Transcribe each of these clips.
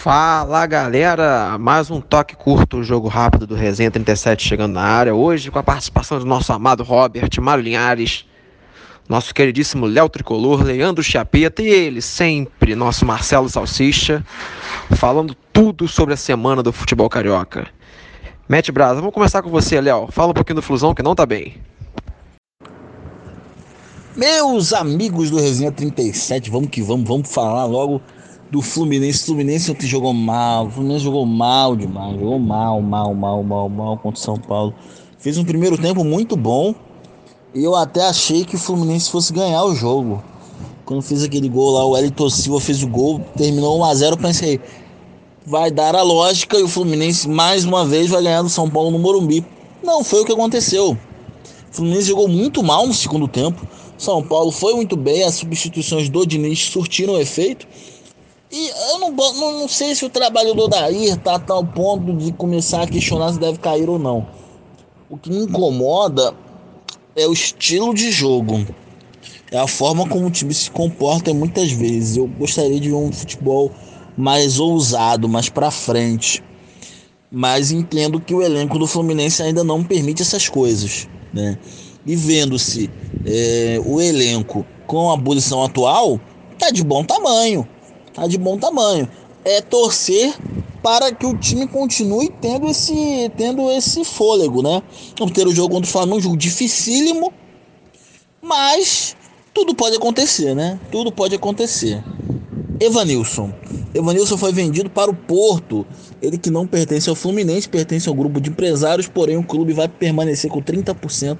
Fala galera, mais um toque curto, jogo rápido do Resenha 37 chegando na área. Hoje com a participação do nosso amado Robert, Mário Linhares, nosso queridíssimo Léo Tricolor, Leandro Chapeta e ele, sempre, nosso Marcelo Salsicha, falando tudo sobre a semana do futebol carioca. Mete Brasa, vamos começar com você, Léo. Fala um pouquinho do Flusão que não tá bem. Meus amigos do Resenha 37, vamos que vamos, vamos falar logo do Fluminense. O Fluminense ontem jogou mal. O Fluminense jogou mal demais. Jogou mal, mal, mal, mal, mal contra o São Paulo. Fez um primeiro tempo muito bom. E eu até achei que o Fluminense fosse ganhar o jogo. Quando fez aquele gol lá, o Elton Silva fez o gol, terminou 1x0. Eu pensei, vai dar a lógica e o Fluminense mais uma vez vai ganhar do São Paulo no Morumbi. Não foi o que aconteceu. O Fluminense jogou muito mal no segundo tempo. São Paulo foi muito bem, as substituições do Diniz surtiram efeito. E eu não, não, não sei se o trabalho do Odair tá a tal ponto de começar a questionar se deve cair ou não. O que me incomoda é o estilo de jogo. É a forma como o time se comporta muitas vezes. Eu gostaria de ver um futebol mais ousado, mais para frente. Mas entendo que o elenco do Fluminense ainda não permite essas coisas, né? E vendo-se é, o elenco com a abolição atual, tá de bom tamanho tá de bom tamanho. É torcer para que o time continue tendo esse, tendo esse fôlego, né? Vamos ter o jogo contra o Flamengo, um jogo dificílimo, mas tudo pode acontecer, né? Tudo pode acontecer. Evanilson. Evanilson foi vendido para o Porto. Ele que não pertence ao Fluminense, pertence ao grupo de empresários, porém o clube vai permanecer com 30%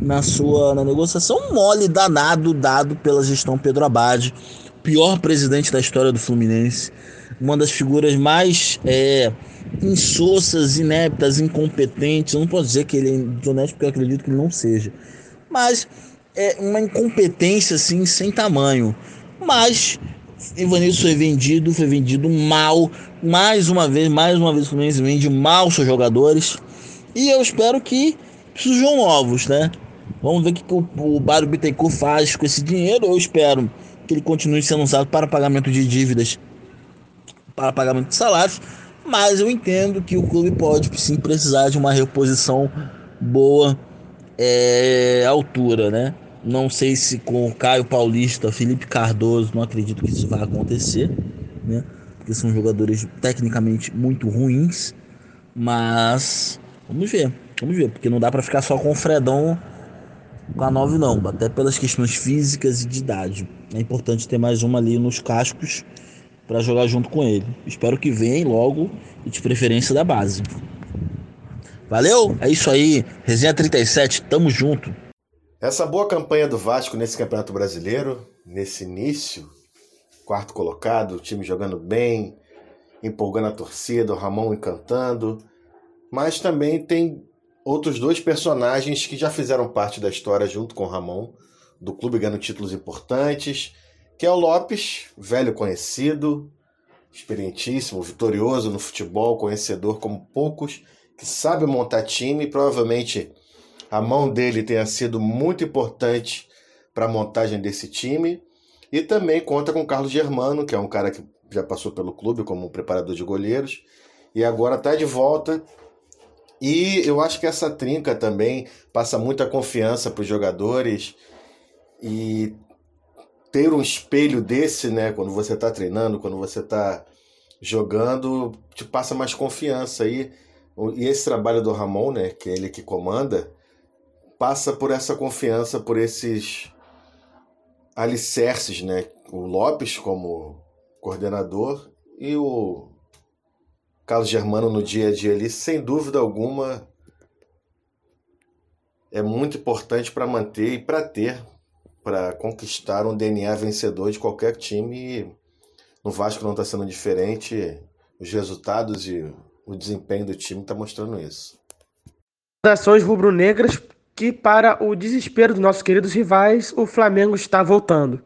na sua na negociação. mole danado dado pela gestão Pedro Abade pior presidente da história do Fluminense, uma das figuras mais é, insossas, ineptas, incompetentes. Eu não posso dizer que ele é desonesto, porque eu acredito que ele não seja, mas é uma incompetência assim sem tamanho. Mas Ivanilson foi vendido, foi vendido mal, mais uma vez, mais uma vez o Fluminense vende mal seus jogadores. E eu espero que surjam novos, né? Vamos ver o que o, o Bário Bittencourt faz com esse dinheiro. Eu espero que ele continue sendo usado para pagamento de dívidas, para pagamento de salários, mas eu entendo que o clube pode sim precisar de uma reposição boa é, altura, né? Não sei se com o Caio Paulista, Felipe Cardoso, não acredito que isso vai acontecer, né? Porque são jogadores tecnicamente muito ruins, mas vamos ver, vamos ver, porque não dá para ficar só com o Fredão com a 9 não, até pelas questões físicas e de idade. É importante ter mais uma ali nos cascos para jogar junto com ele. Espero que venha logo e de preferência da base. Valeu? É isso aí. Resenha 37, tamo junto. Essa boa campanha do Vasco nesse Campeonato Brasileiro, nesse início, quarto colocado, o time jogando bem, empolgando a torcida, o Ramon encantando, mas também tem outros dois personagens que já fizeram parte da história junto com Ramon, do clube ganhando títulos importantes, que é o Lopes, velho conhecido, experientíssimo, vitorioso no futebol, conhecedor como poucos, que sabe montar time, provavelmente a mão dele tenha sido muito importante para a montagem desse time. E também conta com o Carlos Germano, que é um cara que já passou pelo clube como preparador de goleiros e agora está de volta e eu acho que essa trinca também passa muita confiança para os jogadores e ter um espelho desse, né, quando você está treinando, quando você está jogando, te passa mais confiança aí. E esse trabalho do Ramon, né, que é ele que comanda, passa por essa confiança, por esses alicerces, né? O Lopes como coordenador e o Carlos Germano no dia a dia ali, sem dúvida alguma, é muito importante para manter e para ter, para conquistar um DNA vencedor de qualquer time. No Vasco não está sendo diferente. Os resultados e o desempenho do time está mostrando isso. Ações rubro-negras que, para o desespero dos nossos queridos rivais, o Flamengo está voltando.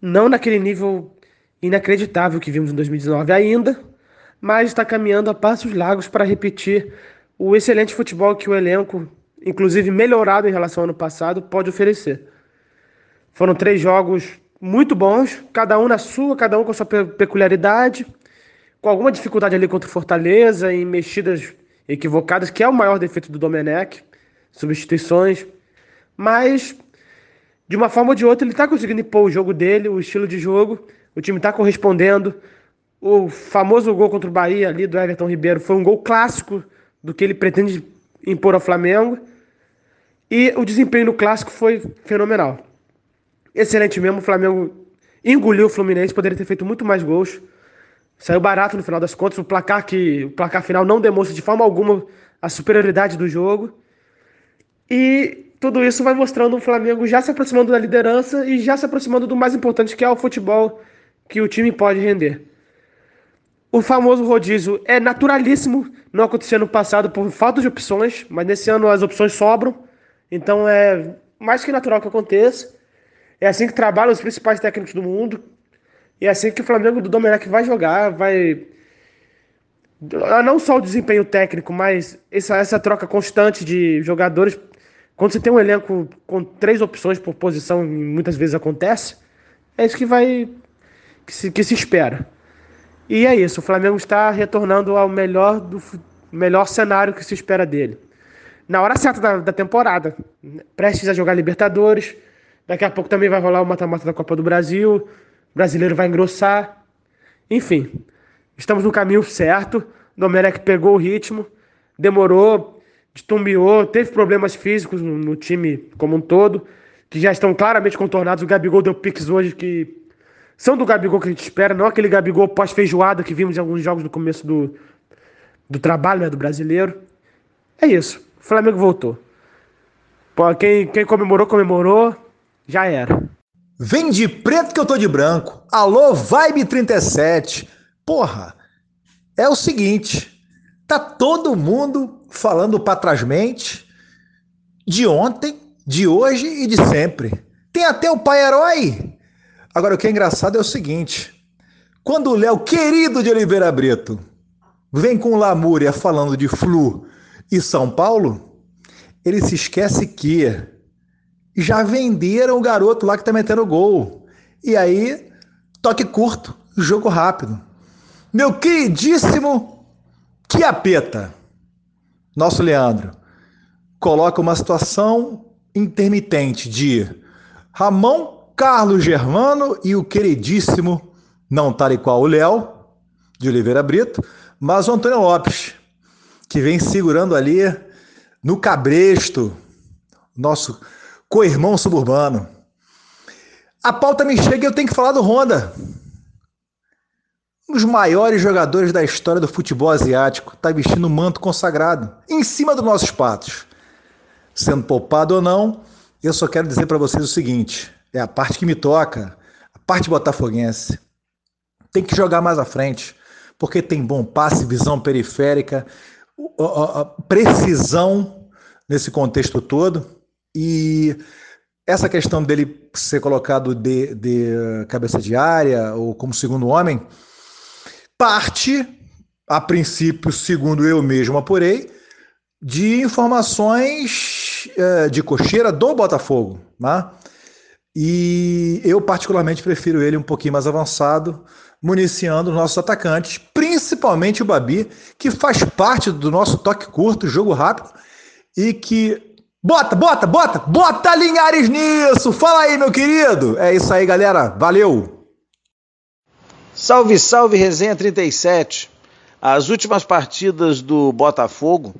Não naquele nível inacreditável que vimos em 2019 ainda, mas está caminhando a passos largos para repetir o excelente futebol que o elenco, inclusive melhorado em relação ao ano passado, pode oferecer. Foram três jogos muito bons, cada um na sua, cada um com sua peculiaridade. com alguma dificuldade ali contra o Fortaleza, em mexidas equivocadas, que é o maior defeito do Domenech, substituições. Mas, de uma forma ou de outra, ele está conseguindo impor o jogo dele, o estilo de jogo. O time está correspondendo. O famoso gol contra o Bahia ali do Everton Ribeiro foi um gol clássico do que ele pretende impor ao Flamengo. E o desempenho no clássico foi fenomenal. Excelente mesmo. O Flamengo engoliu o Fluminense, poderia ter feito muito mais gols. Saiu barato no final das contas. O placar que o placar final não demonstra de forma alguma a superioridade do jogo. E tudo isso vai mostrando o Flamengo já se aproximando da liderança e já se aproximando do mais importante que é o futebol que o time pode render. O famoso rodízio é naturalíssimo, não acontecia no passado por falta de opções, mas nesse ano as opções sobram, então é mais que natural que aconteça. É assim que trabalham os principais técnicos do mundo, e é assim que o Flamengo do Domenech vai jogar, vai. Não só o desempenho técnico, mas essa, essa troca constante de jogadores. Quando você tem um elenco com três opções por posição, muitas vezes acontece, é isso que vai. que se, que se espera. E é isso, o Flamengo está retornando ao melhor do melhor cenário que se espera dele. Na hora certa da, da temporada, prestes a jogar Libertadores, daqui a pouco também vai rolar o mata-mata da Copa do Brasil, o brasileiro vai engrossar. Enfim, estamos no caminho certo. Domenech pegou o ritmo, demorou, destumbiou, teve problemas físicos no, no, time como um todo, que já estão claramente contornados. O Gabigol deu piques hoje que são do Gabigol que a gente espera, não aquele Gabigol pós-feijoada que vimos em alguns jogos no começo do, do trabalho né, do brasileiro. É isso. O Flamengo voltou. Pô, quem, quem comemorou, comemorou. Já era. Vem de preto que eu tô de branco. Alô, Vibe 37. Porra, é o seguinte. Tá todo mundo falando para trás mente de ontem, de hoje e de sempre. Tem até o pai herói. Agora, o que é engraçado é o seguinte. Quando o Léo, querido de Oliveira Brito, vem com Lamúria falando de Flu e São Paulo, ele se esquece que já venderam o garoto lá que tá metendo gol. E aí, toque curto, jogo rápido. Meu queridíssimo Chiapeta, nosso Leandro, coloca uma situação intermitente de Ramon, Carlos Germano e o queridíssimo, não tal e qual o Léo, de Oliveira Brito, mas o Antônio Lopes, que vem segurando ali no cabresto, nosso co-irmão suburbano. A pauta me chega e eu tenho que falar do Honda. Um dos maiores jogadores da história do futebol asiático está vestindo um manto consagrado em cima dos nossos patos. Sendo poupado ou não, eu só quero dizer para vocês o seguinte: é a parte que me toca, a parte botafoguense. Tem que jogar mais à frente, porque tem bom passe, visão periférica, precisão nesse contexto todo. E essa questão dele ser colocado de, de cabeça de área ou como segundo homem parte, a princípio, segundo eu mesmo apurei, de informações é, de cocheira do Botafogo. Né? E eu, particularmente, prefiro ele um pouquinho mais avançado, municiando os nossos atacantes, principalmente o Babi, que faz parte do nosso toque curto, jogo rápido, e que Bota, bota, bota, bota Linhares nisso! Fala aí, meu querido! É isso aí, galera. Valeu! Salve, salve, Resenha 37. As últimas partidas do Botafogo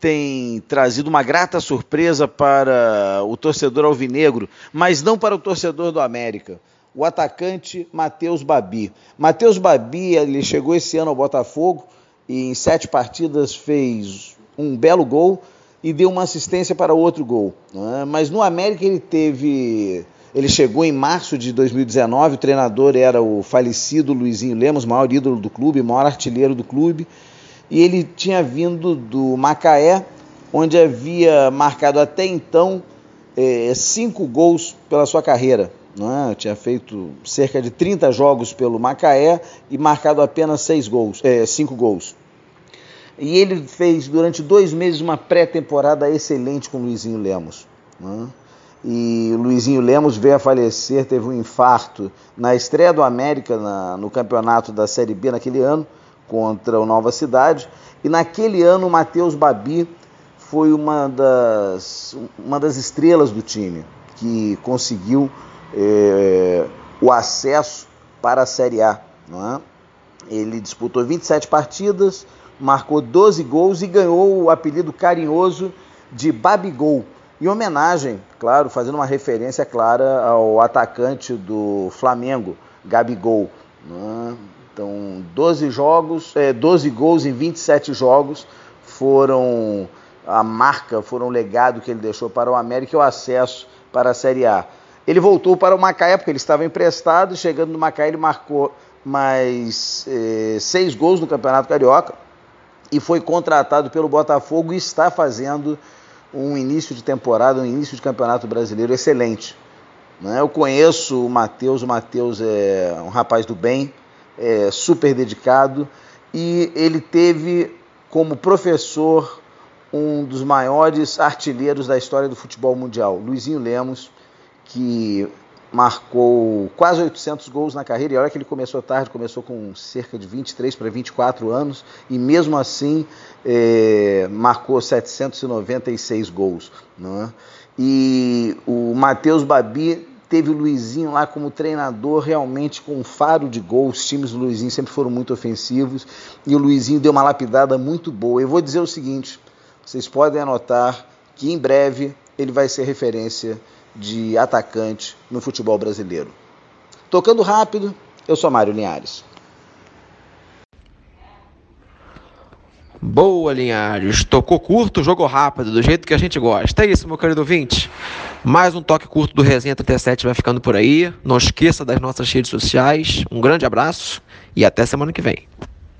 têm trazido uma grata surpresa para o torcedor alvinegro, mas não para o torcedor do América. O atacante Matheus Babi. Matheus Babi, ele chegou esse ano ao Botafogo e em sete partidas fez um belo gol e deu uma assistência para outro gol. Né? Mas no América ele teve. Ele chegou em março de 2019, o treinador era o falecido Luizinho Lemos, maior ídolo do clube, maior artilheiro do clube, e ele tinha vindo do Macaé, onde havia marcado até então é, cinco gols pela sua carreira. Né? Tinha feito cerca de 30 jogos pelo Macaé e marcado apenas seis gols, é, cinco gols. E ele fez durante dois meses uma pré-temporada excelente com Luizinho Lemos. Né? E Luizinho Lemos veio a falecer, teve um infarto na estreia do América na, no campeonato da Série B naquele ano, contra o Nova Cidade. E naquele ano o Matheus Babi foi uma das, uma das estrelas do time, que conseguiu é, o acesso para a Série A. É? Ele disputou 27 partidas, marcou 12 gols e ganhou o apelido carinhoso de Babigol, em homenagem, claro, fazendo uma referência clara ao atacante do Flamengo, Gabigol. Né? Então, 12 jogos, é, 12 gols em 27 jogos foram a marca, foram o legado que ele deixou para o América e o acesso para a Série A. Ele voltou para o Macaé, porque ele estava emprestado, chegando no Macaé ele marcou mais é, seis gols no Campeonato Carioca e foi contratado pelo Botafogo e está fazendo um início de temporada, um início de campeonato brasileiro excelente. Né? Eu conheço o Matheus, o Matheus é um rapaz do bem, é super dedicado e ele teve como professor um dos maiores artilheiros da história do futebol mundial, Luizinho Lemos, que marcou quase 800 gols na carreira, e olha que ele começou tarde, começou com cerca de 23 para 24 anos, e mesmo assim é, marcou 796 gols. Não é? E o Matheus Babi teve o Luizinho lá como treinador, realmente com um faro de gols. Os times do Luizinho sempre foram muito ofensivos, e o Luizinho deu uma lapidada muito boa. Eu vou dizer o seguinte: vocês podem anotar que em breve ele vai ser referência de atacante no futebol brasileiro. Tocando rápido, eu sou Mário Linhares. Boa, Linhares. Tocou curto, jogou rápido, do jeito que a gente gosta. É isso, meu querido ouvinte. Mais um toque curto do Resenha 37 vai ficando por aí. Não esqueça das nossas redes sociais. Um grande abraço e até semana que vem.